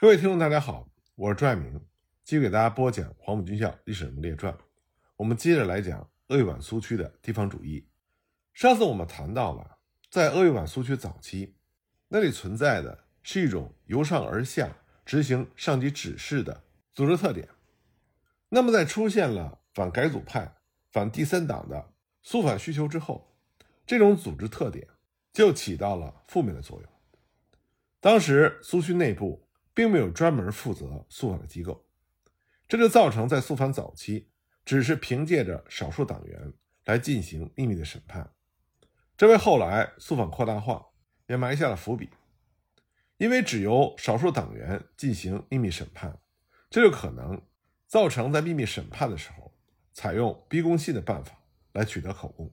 各位听众，大家好，我是朱爱明，继续给大家播讲《黄埔军校历史人物列传》。我们接着来讲鄂豫皖苏区的地方主义。上次我们谈到了，在鄂豫皖苏区早期，那里存在的是一种由上而下执行上级指示的组织特点。那么，在出现了反改组派、反第三党的肃反需求之后，这种组织特点就起到了负面的作用。当时苏区内部。并没有专门负责肃反的机构，这就造成在肃反早期，只是凭借着少数党员来进行秘密的审判，这为后来肃反扩大化也埋下了伏笔。因为只由少数党员进行秘密审判，这就可能造成在秘密审判的时候采用逼供信的办法来取得口供。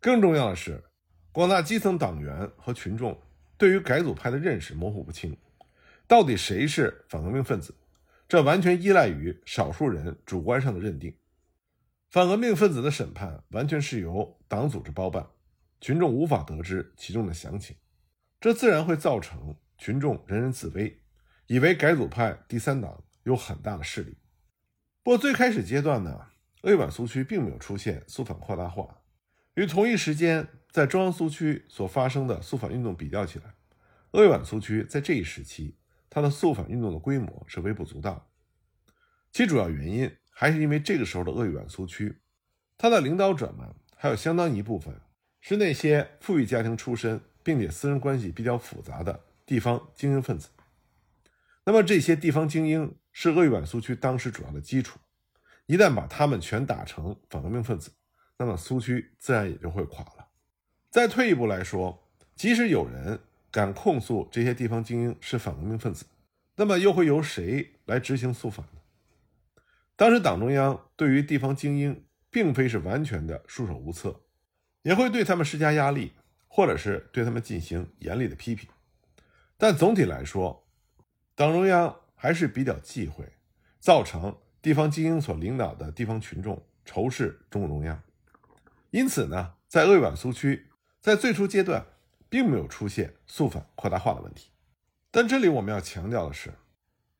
更重要的是，广大基层党员和群众对于改组派的认识模糊不清。到底谁是反革命分子？这完全依赖于少数人主观上的认定。反革命分子的审判完全是由党组织包办，群众无法得知其中的详情，这自然会造成群众人人自危，以为改组派第三党有很大的势力。不过最开始阶段呢，鄂皖苏区并没有出现肃反扩大化，与同一时间在中央苏区所发生的肃反运动比较起来，鄂皖苏区在这一时期。他的肃反运动的规模是微不足道，其主要原因还是因为这个时候的鄂豫皖苏区，他的领导者们还有相当一部分是那些富裕家庭出身，并且私人关系比较复杂的地方精英分子。那么这些地方精英是鄂豫皖苏区当时主要的基础，一旦把他们全打成反革命分子，那么苏区自然也就会垮了。再退一步来说，即使有人。敢控诉这些地方精英是反革命分子，那么又会由谁来执行肃反呢？当时党中央对于地方精英并非是完全的束手无策，也会对他们施加压力，或者是对他们进行严厉的批评。但总体来说，党中央还是比较忌讳造成地方精英所领导的地方群众仇视中共中央。因此呢，在鄂豫皖苏区，在最初阶段。并没有出现肃反扩大化的问题，但这里我们要强调的是，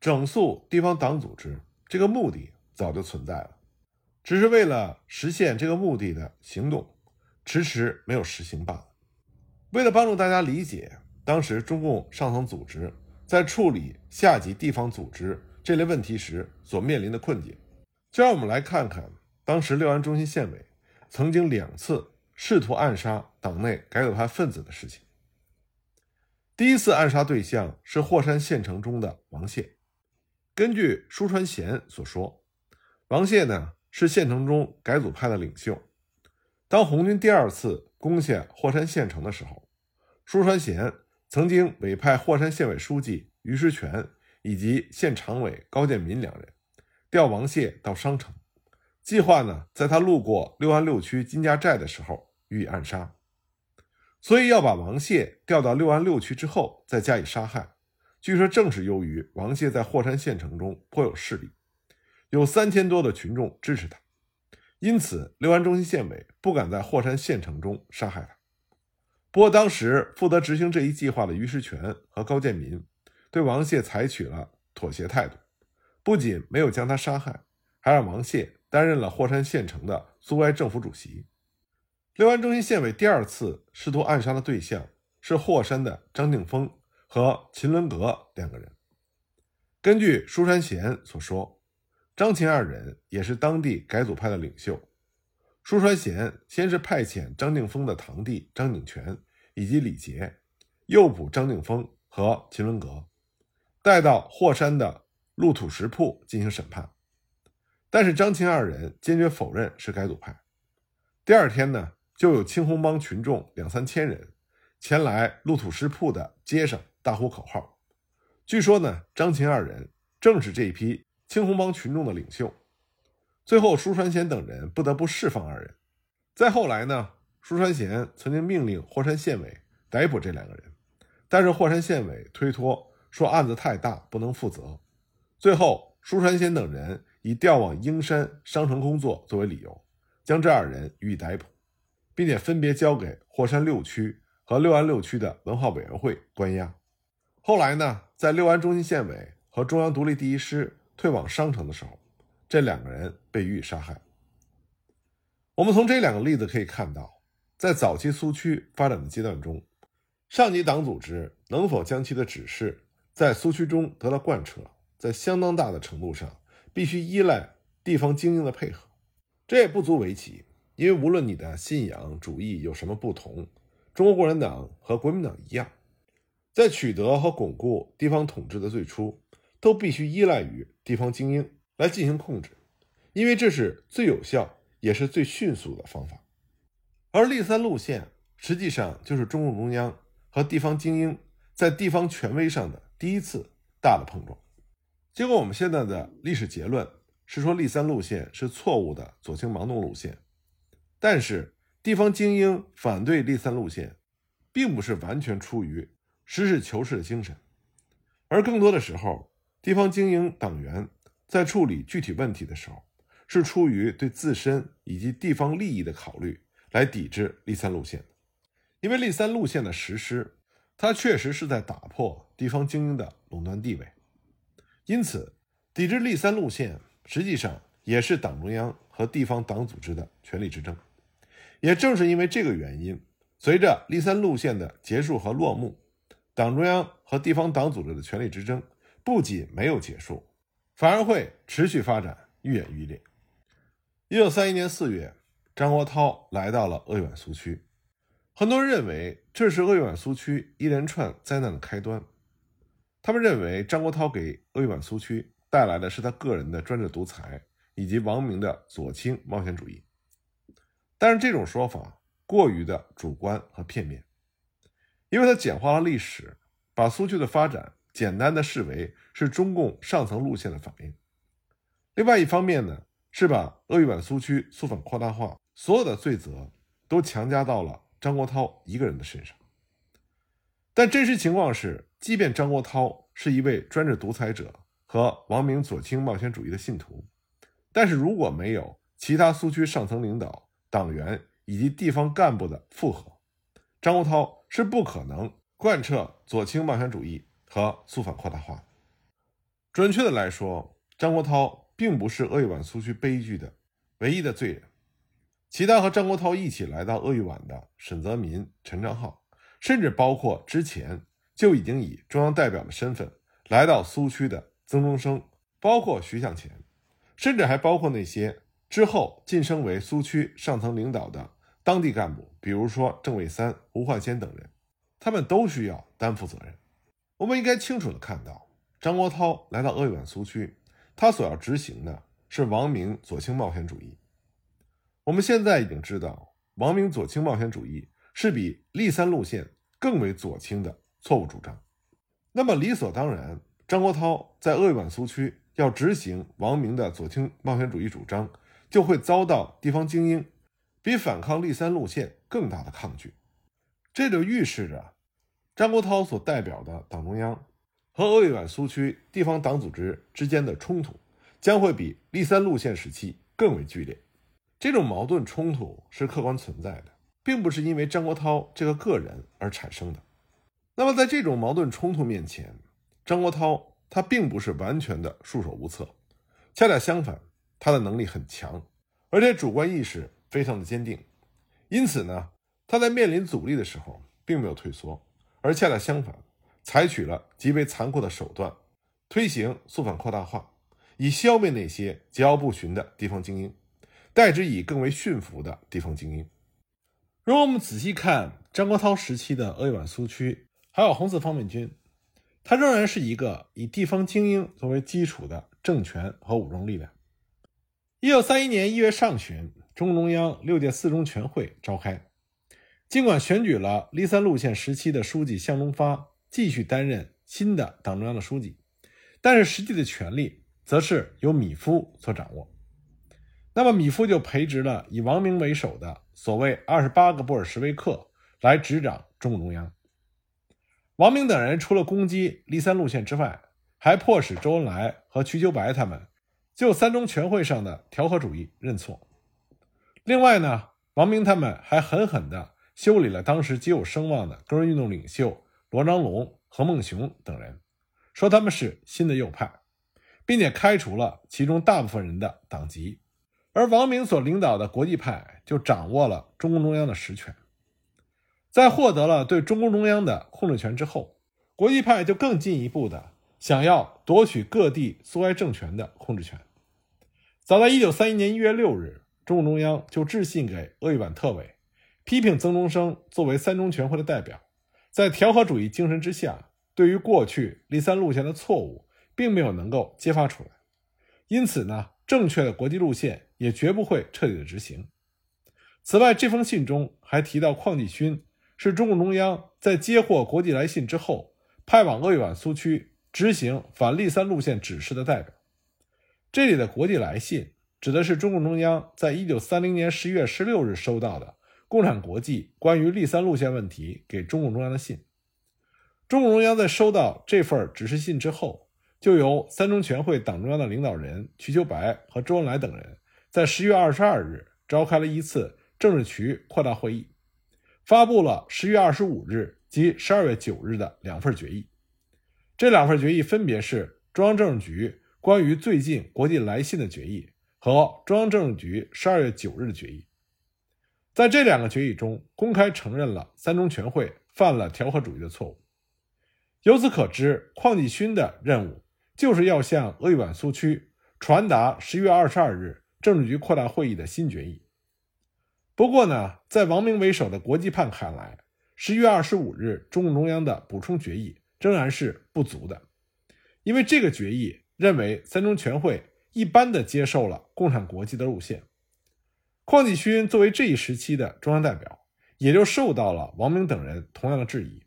整肃地方党组织这个目的早就存在了，只是为了实现这个目的的行动迟迟没有实行罢了。为了帮助大家理解当时中共上层组织在处理下级地方组织这类问题时所面临的困境，就让我们来看看当时六安中心县委曾经两次。试图暗杀党内改组派分子的事情。第一次暗杀对象是霍山县城中的王谢。根据舒传贤所说，王谢呢是县城中改组派的领袖。当红军第二次攻下霍山县城的时候，舒传贤曾经委派霍山县委书记于师全以及县常委高建民两人调王谢到商城。计划呢，在他路过六安六区金家寨的时候予以暗杀，所以要把王谢调到六安六区之后再加以杀害。据说正是由于王谢在霍山县城中颇有势力，有三千多的群众支持他，因此六安中心县委不敢在霍山县城中杀害他。不过，当时负责执行这一计划的于世全和高建民对王谢采取了妥协态度，不仅没有将他杀害，还让王谢。担任了霍山县城的苏维埃政府主席。六安中心县委第二次试图暗杀的对象是霍山的张定峰和秦伦阁两个人。根据舒山贤所说，张秦二人也是当地改组派的领袖。舒传贤先是派遣张定峰的堂弟张景全以及李杰诱捕张定峰和秦伦阁，带到霍山的路土石铺进行审判。但是张秦二人坚决否认是改组派。第二天呢，就有青红帮群众两三千人前来路土石铺的街上大呼口号。据说呢，张秦二人正是这一批青红帮群众的领袖。最后，舒传贤等人不得不释放二人。再后来呢，舒传贤曾经命令霍山县委逮捕这两个人，但是霍山县委推脱说案子太大不能负责。最后，舒传贤等人。以调往英山商城工作作为理由，将这二人予以逮捕，并且分别交给霍山六区和六安六区的文化委员会关押。后来呢，在六安中心县委和中央独立第一师退往商城的时候，这两个人被予以杀害。我们从这两个例子可以看到，在早期苏区发展的阶段中，上级党组织能否将其的指示在苏区中得到贯彻，在相当大的程度上必须依赖地方精英的配合。这也不足为奇，因为无论你的信仰主义有什么不同，中国共产党和国民党一样，在取得和巩固地方统治的最初，都必须依赖于地方精英来进行控制，因为这是最有效。也是最迅速的方法，而立三路线实际上就是中共中央和地方精英在地方权威上的第一次大的碰撞。结果，我们现在的历史结论是说，立三路线是错误的左倾盲动路线。但是，地方精英反对立三路线，并不是完全出于实事求是的精神，而更多的时候，地方精英党员在处理具体问题的时候。是出于对自身以及地方利益的考虑来抵制立三路线，因为立三路线的实施，它确实是在打破地方精英的垄断地位，因此抵制立三路线实际上也是党中央和地方党组织的权力之争。也正是因为这个原因，随着立三路线的结束和落幕，党中央和地方党组织的权力之争不仅没有结束，反而会持续发展，愈演愈烈。一九三一年四月，张国焘来到了鄂豫皖苏区。很多人认为这是鄂豫皖苏区一连串灾难的开端。他们认为张国焘给鄂豫皖苏区带来的是他个人的专制独裁以及王明的左倾冒险主义。但是这种说法过于的主观和片面，因为它简化了历史，把苏区的发展简单的视为是中共上层路线的反应。另外一方面呢？是把鄂豫皖苏区肃反扩大化所有的罪责都强加到了张国焘一个人的身上。但真实情况是，即便张国焘是一位专制独裁者和王明左倾冒险主义的信徒，但是如果没有其他苏区上层领导、党员以及地方干部的附和，张国焘是不可能贯彻左倾冒险主义和肃反扩大化。准确的来说，张国焘。并不是鄂豫皖苏区悲剧的唯一的罪人，其他和张国焘一起来到鄂豫皖的沈泽民、陈昌浩，甚至包括之前就已经以中央代表的身份来到苏区的曾中生，包括徐向前，甚至还包括那些之后晋升为苏区上层领导的当地干部，比如说郑卫三、胡焕先等人，他们都需要担负责任。我们应该清楚的看到，张国焘来到鄂豫皖苏区。他所要执行的是王明左倾冒险主义。我们现在已经知道，王明左倾冒险主义是比立三路线更为左倾的错误主张。那么理所当然，张国焘在鄂豫皖苏区要执行王明的左倾冒险主义主张，就会遭到地方精英比反抗立三路线更大的抗拒。这就预示着张国焘所代表的党中央。和鄂豫皖苏区地方党组织之间的冲突将会比立三路线时期更为剧烈。这种矛盾冲突是客观存在的，并不是因为张国焘这个个人而产生的。那么，在这种矛盾冲突面前，张国焘他并不是完全的束手无策，恰恰相反，他的能力很强，而且主观意识非常的坚定。因此呢，他在面临阻力的时候并没有退缩，而恰恰相反。采取了极为残酷的手段，推行肃反扩大化，以消灭那些桀骜不驯的地方精英，代之以更为驯服的地方精英。如果我们仔细看张国焘时期的鄂豫皖苏区，还有红四方面军，它仍然是一个以地方精英作为基础的政权和武装力量。一九三一年一月上旬，中共中央六届四中全会召开，尽管选举了立三路线时期的书记向忠发。继续担任新的党中央的书记，但是实际的权力则是由米夫所掌握。那么米夫就培植了以王明为首的所谓二十八个布尔什维克来执掌中共中央。王明等人除了攻击立三路线之外，还迫使周恩来和瞿秋白他们就三中全会上的调和主义认错。另外呢，王明他们还狠狠地修理了当时极有声望的工人运动领袖。罗章龙、何孟雄等人，说他们是新的右派，并且开除了其中大部分人的党籍，而王明所领导的国际派就掌握了中共中央的实权。在获得了对中共中央的控制权之后，国际派就更进一步的想要夺取各地苏维埃政权的控制权。早在1931年1月6日，中共中央就致信给鄂豫皖特委，批评曾中生作为三中全会的代表，在调和主义精神之下，对于过去立三路线的错误，并没有能够揭发出来。因此呢，正确的国际路线也绝不会彻底的执行。此外，这封信中还提到邝继勋是中共中央在接获国际来信之后，派往鄂豫皖苏区执行反立三路线指示的代表。这里的国际来信指的是中共中央在一九三零年十一月十六日收到的共产国际关于立三路线问题给中共中央的信。中共中央在收到这份指示信之后，就由三中全会党中央的领导人瞿秋白和周恩来等人在十月二十二日召开了一次政治局扩大会议，发布了十月二十五日及十二月九日的两份决议。这两份决议分别是中央政治局。关于最近国际来信的决议和中央政治局十二月九日的决议，在这两个决议中公开承认了三中全会犯了调和主义的错误。由此可知，邝继勋的任务就是要向鄂豫皖苏区传达十一月二十二日政治局扩大会议的新决议。不过呢，在王明为首的国际派看来，十一月二十五日中共中央的补充决议仍然是不足的，因为这个决议。认为三中全会一般的接受了共产国际的路线，邝继勋作为这一时期的中央代表，也就受到了王明等人同样的质疑。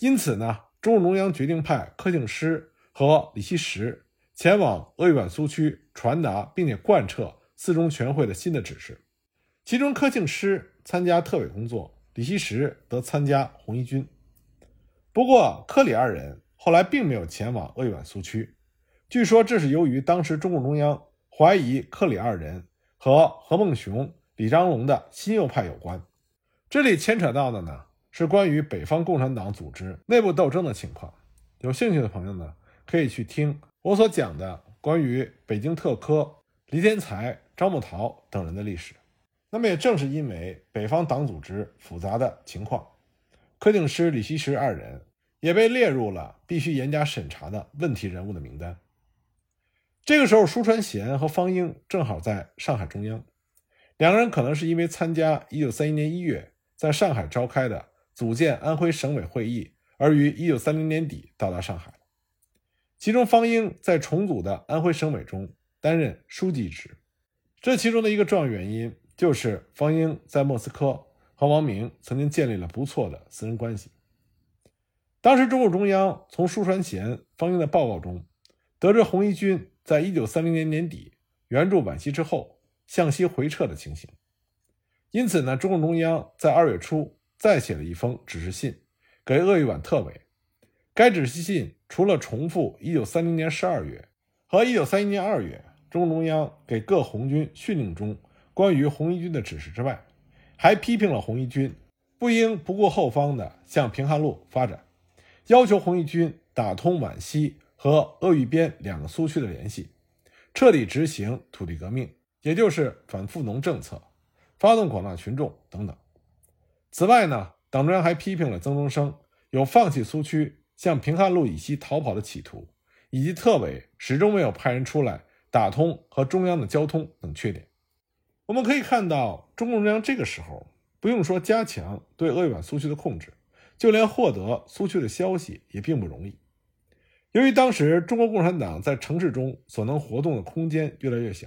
因此呢，中共中央决定派柯庆施和李希石前往鄂豫皖苏区传达并且贯彻四中全会的新的指示。其中，柯庆施参加特委工作，李希时则参加红一军。不过，柯里二人后来并没有前往鄂豫皖苏区。据说这是由于当时中共中央怀疑克里二人和何孟雄、李章龙的新右派有关。这里牵扯到的呢是关于北方共产党组织内部斗争的情况。有兴趣的朋友呢可以去听我所讲的关于北京特科黎天才、张木桃等人的历史。那么也正是因为北方党组织复杂的情况，柯定师、李希时二人也被列入了必须严加审查的问题人物的名单。这个时候，舒传贤和方英正好在上海中央，两个人可能是因为参加1931年1月在上海召开的组建安徽省委会议，而于1930年底到达上海。其中，方英在重组的安徽省委中担任书记职。这其中的一个重要原因，就是方英在莫斯科和王明曾经建立了不错的私人关系。当时，中共中央从舒传贤、方英的报告中得知红一军。在一九三零年年底援助皖西之后，向西回撤的情形。因此呢，中共中央在二月初再写了一封指示信给鄂豫皖特委。该指示信除了重复一九三零年十二月和一九三一年二月中共中央给各红军训令中关于红一军的指示之外，还批评了红一军不应不顾后方的向平汉路发展，要求红一军打通皖西。和鄂豫边两个苏区的联系，彻底执行土地革命，也就是反富农政策，发动广大群众等等。此外呢，党中央还批评了曾中生有放弃苏区、向平汉路以西逃跑的企图，以及特委始终没有派人出来打通和中央的交通等缺点。我们可以看到，中共中央这个时候不用说加强对鄂豫皖苏区的控制，就连获得苏区的消息也并不容易。由于当时中国共产党在城市中所能活动的空间越来越小，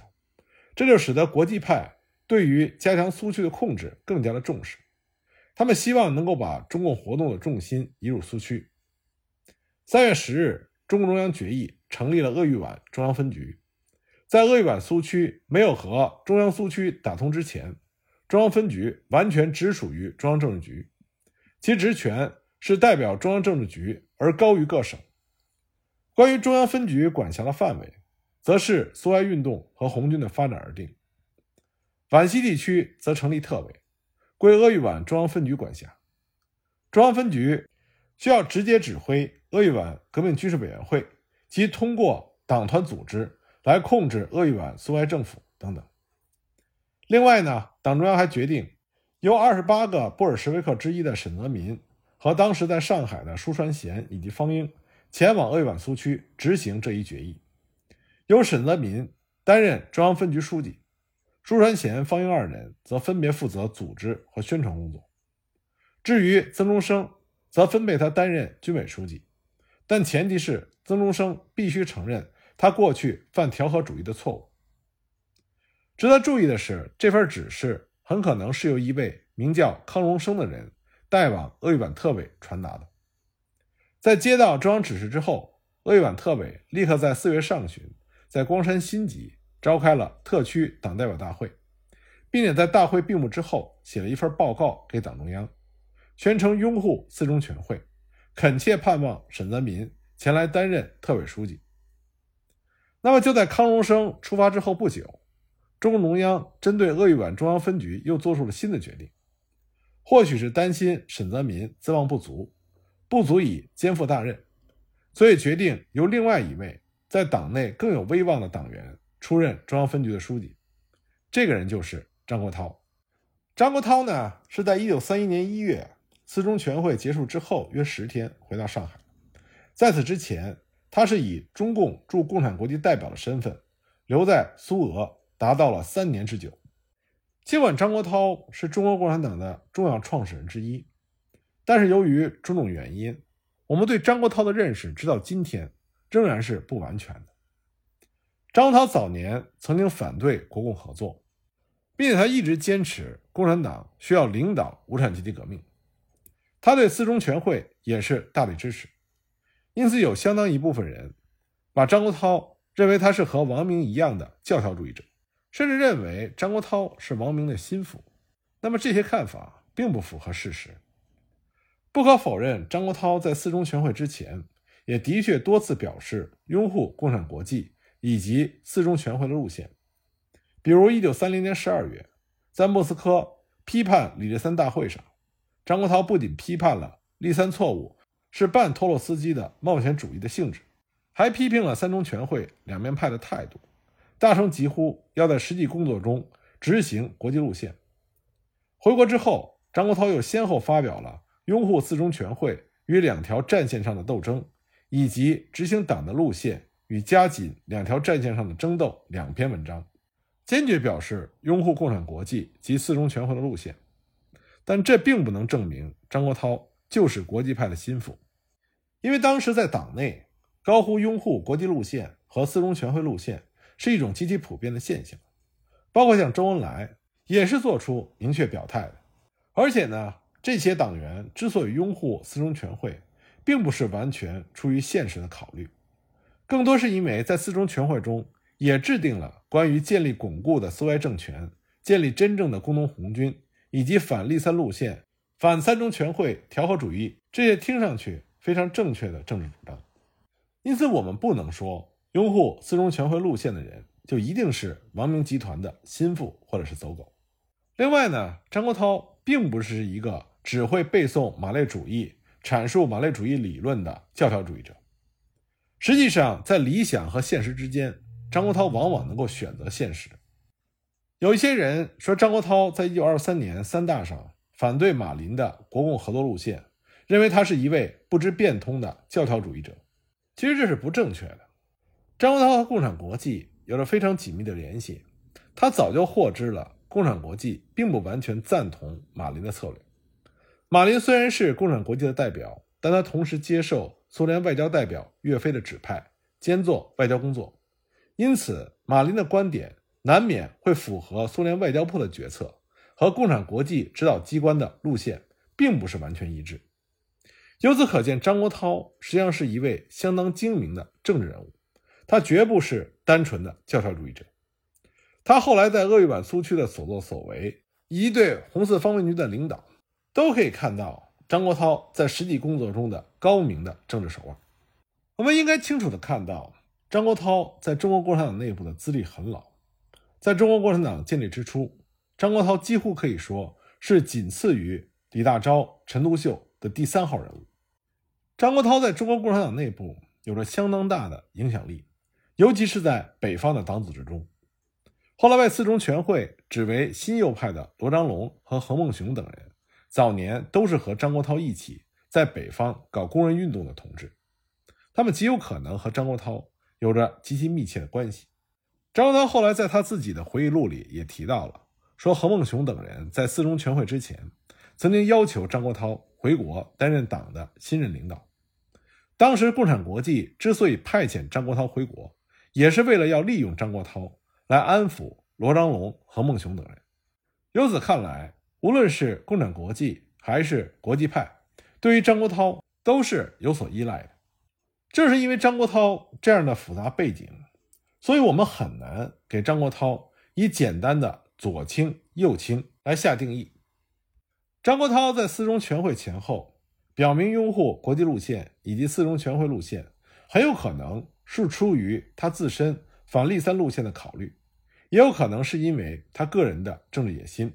这就使得国际派对于加强苏区的控制更加的重视。他们希望能够把中共活动的重心移入苏区。三月十日，中共中央决议成立了鄂豫皖中央分局。在鄂豫皖苏区没有和中央苏区打通之前，中央分局完全直属于中央政治局，其职权是代表中央政治局而高于各省。关于中央分局管辖的范围，则是苏维埃运动和红军的发展而定。皖西地区则成立特委，归鄂豫皖中央分局管辖。中央分局需要直接指挥鄂豫皖革命军事委员会及通过党团组织来控制鄂豫皖苏维埃政府等等。另外呢，党中央还决定由二十八个布尔什维克之一的沈泽民和当时在上海的舒传贤以及方英前往鄂豫皖苏区执行这一决议，由沈泽民担任中央分局书记，舒传贤、方英二人则分别负责组织和宣传工作。至于曾中生，则分配他担任军委书记，但前提是曾中生必须承认他过去犯调和主义的错误。值得注意的是，这份指示很可能是由一位名叫康荣生的人带往鄂豫皖特委传达的。在接到中央指示之后，鄂豫皖特委立刻在四月上旬在光山新集召开了特区党代表大会，并且在大会闭幕之后写了一份报告给党中央，全程拥护四中全会，恳切盼望沈泽民前来担任特委书记。那么就在康荣生出发之后不久。中共中央针对鄂豫皖中央分局又做出了新的决定，或许是担心沈泽民资望不足，不足以肩负大任，所以决定由另外一位在党内更有威望的党员出任中央分局的书记。这个人就是张国焘。张国焘呢，是在一九三一年一月四中全会结束之后约十天回到上海，在此之前，他是以中共驻共产国际代表的身份留在苏俄。达到了三年之久。尽管张国焘是中国共产党的重要创始人之一，但是由于种种原因，我们对张国焘的认识直到今天仍然是不完全的。张国焘早年曾经反对国共合作，并且他一直坚持共产党需要领导无产阶级革命。他对四中全会也是大力支持，因此有相当一部分人把张国焘认为他是和王明一样的教条主义者。甚至认为张国焘是王明的心腹，那么这些看法并不符合事实。不可否认，张国焘在四中全会之前，也的确多次表示拥护共产国际以及四中全会的路线。比如，一九三零年十二月，在莫斯科批判李立三大会上，张国焘不仅批判了立三错误是半托洛斯基的冒险主义的性质，还批评了三中全会两面派的态度。大声疾呼要在实际工作中执行国际路线。回国之后，张国焘又先后发表了拥护四中全会与两条战线上的斗争，以及执行党的路线与加紧两条战线上的争斗两篇文章，坚决表示拥护共产国际及四中全会的路线。但这并不能证明张国焘就是国际派的心腹，因为当时在党内高呼拥护国际路线和四中全会路线。是一种极其普遍的现象，包括像周恩来也是做出明确表态的。而且呢，这些党员之所以拥护四中全会，并不是完全出于现实的考虑，更多是因为在四中全会中也制定了关于建立巩固的苏维埃政权、建立真正的工农红军以及反立三路线、反三中全会调和主义这些听上去非常正确的政治主张。因此，我们不能说。拥护四中全会路线的人，就一定是王明集团的心腹或者是走狗。另外呢，张国焘并不是一个只会背诵马列主义、阐述马列主义理论的教条主义者。实际上，在理想和现实之间，张国焘往往能够选择现实。有一些人说，张国焘在一九二三年三大上反对马林的国共合作路线，认为他是一位不知变通的教条主义者。其实这是不正确的。张国焘和共产国际有着非常紧密的联系，他早就获知了共产国际并不完全赞同马林的策略。马林虽然是共产国际的代表，但他同时接受苏联外交代表岳飞的指派，兼做外交工作，因此马林的观点难免会符合苏联外交部的决策和共产国际指导机关的路线，并不是完全一致。由此可见，张国焘实际上是一位相当精明的政治人物。他绝不是单纯的教条主义者。他后来在鄂豫皖苏区的所作所为，以及对红四方面军的领导，都可以看到张国焘在实际工作中的高明的政治手腕。我们应该清楚的看到，张国焘在中国共产党内部的资历很老。在中国共产党建立之初，张国焘几乎可以说是仅次于李大钊、陈独秀的第三号人物。张国焘在中国共产党内部有着相当大的影响力，尤其是在北方的党组织中。后来被四中全会指为新右派的罗章龙和何孟雄等人，早年都是和张国焘一起在北方搞工人运动的同志，他们极有可能和张国焘有着极其密切的关系。张国焘后来在他自己的回忆录里也提到了，说何孟雄等人在四中全会之前，曾经要求张国焘回国担任党的新任领导。当时共产国际之所以派遣张国焘回国，也是为了要利用张国焘。来安抚罗章龙、何孟雄等人。由此看来，无论是共产国际还是国际派，对于张国焘都是有所依赖的。正是因为张国焘这样的复杂背景，所以我们很难给张国焘以简单的左倾右倾来下定义。张国焘在四中全会前后表明拥护国际路线以及四中全会路线，很有可能是出于他自身。反立三路线的考虑，也有可能是因为他个人的政治野心，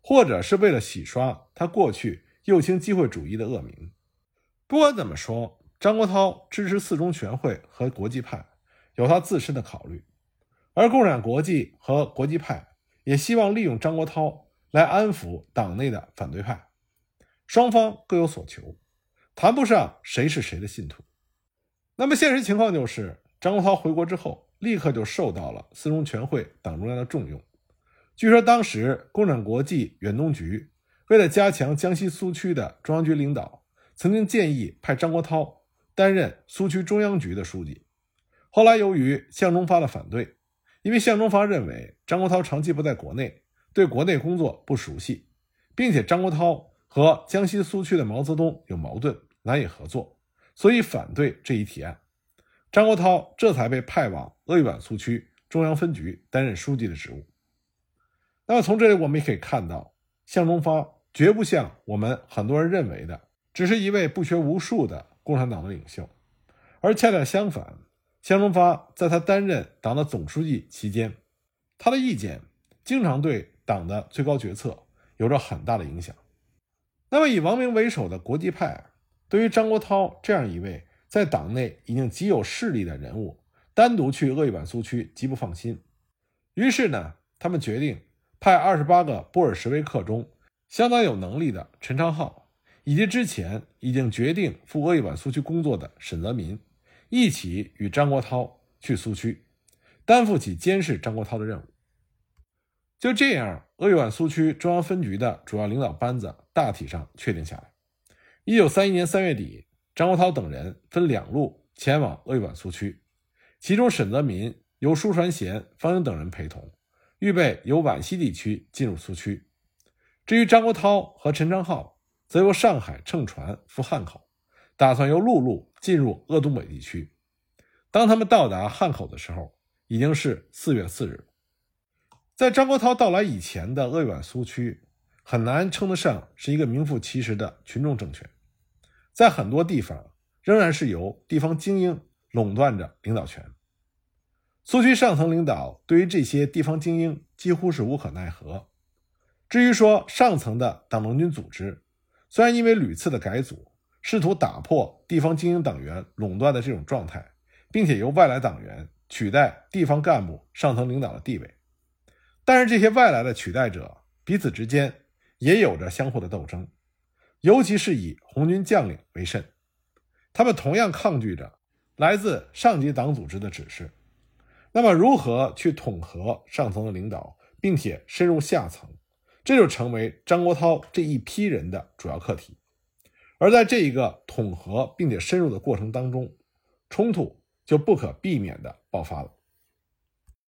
或者是为了洗刷他过去右倾机会主义的恶名。不管怎么说，张国焘支持四中全会和国际派，有他自身的考虑；而共产国际和国际派也希望利用张国焘来安抚党内的反对派。双方各有所求，谈不上谁是谁的信徒。那么现实情况就是，张国焘回国之后。立刻就受到了四中全会党中央的重用。据说当时共产国际远东局为了加强江西苏区的中央局领导，曾经建议派张国焘担任苏区中央局的书记。后来由于向忠发的反对，因为向忠发认为张国焘长期不在国内，对国内工作不熟悉，并且张国焘和江西苏区的毛泽东有矛盾，难以合作，所以反对这一提案。张国焘这才被派往鄂豫皖苏区中央分局担任书记的职务。那么从这里我们也可以看到，向忠发绝不像我们很多人认为的，只是一位不学无术的共产党的领袖，而恰恰相反，向忠发在他担任党的总书记期间，他的意见经常对党的最高决策有着很大的影响。那么以王明为首的国际派，对于张国焘这样一位。在党内已经极有势力的人物，单独去鄂豫皖苏区极不放心。于是呢，他们决定派二十八个布尔什维克中相当有能力的陈昌浩，以及之前已经决定赴鄂豫皖苏区工作的沈泽民，一起与张国焘去苏区，担负起监视张国焘的任务。就这样，鄂豫皖苏区中央分局的主要领导班子大体上确定下来。一九三一年三月底。张国焘等人分两路前往鄂豫皖苏区，其中沈泽民由舒传贤、方英等人陪同，预备由皖西地区进入苏区。至于张国焘和陈昌浩，则由上海乘船赴汉口，打算由陆路进入鄂东北地区。当他们到达汉口的时候，已经是四月四日。在张国焘到来以前的鄂豫皖苏区，很难称得上是一个名副其实的群众政权。在很多地方，仍然是由地方精英垄断着领导权。苏区上层领导对于这些地方精英几乎是无可奈何。至于说上层的党农军组织，虽然因为屡次的改组，试图打破地方精英党员垄断的这种状态，并且由外来党员取代地方干部上层领导的地位，但是这些外来的取代者彼此之间也有着相互的斗争。尤其是以红军将领为甚，他们同样抗拒着来自上级党组织的指示。那么，如何去统合上层的领导，并且深入下层，这就成为张国焘这一批人的主要课题。而在这一个统合并且深入的过程当中，冲突就不可避免地爆发了。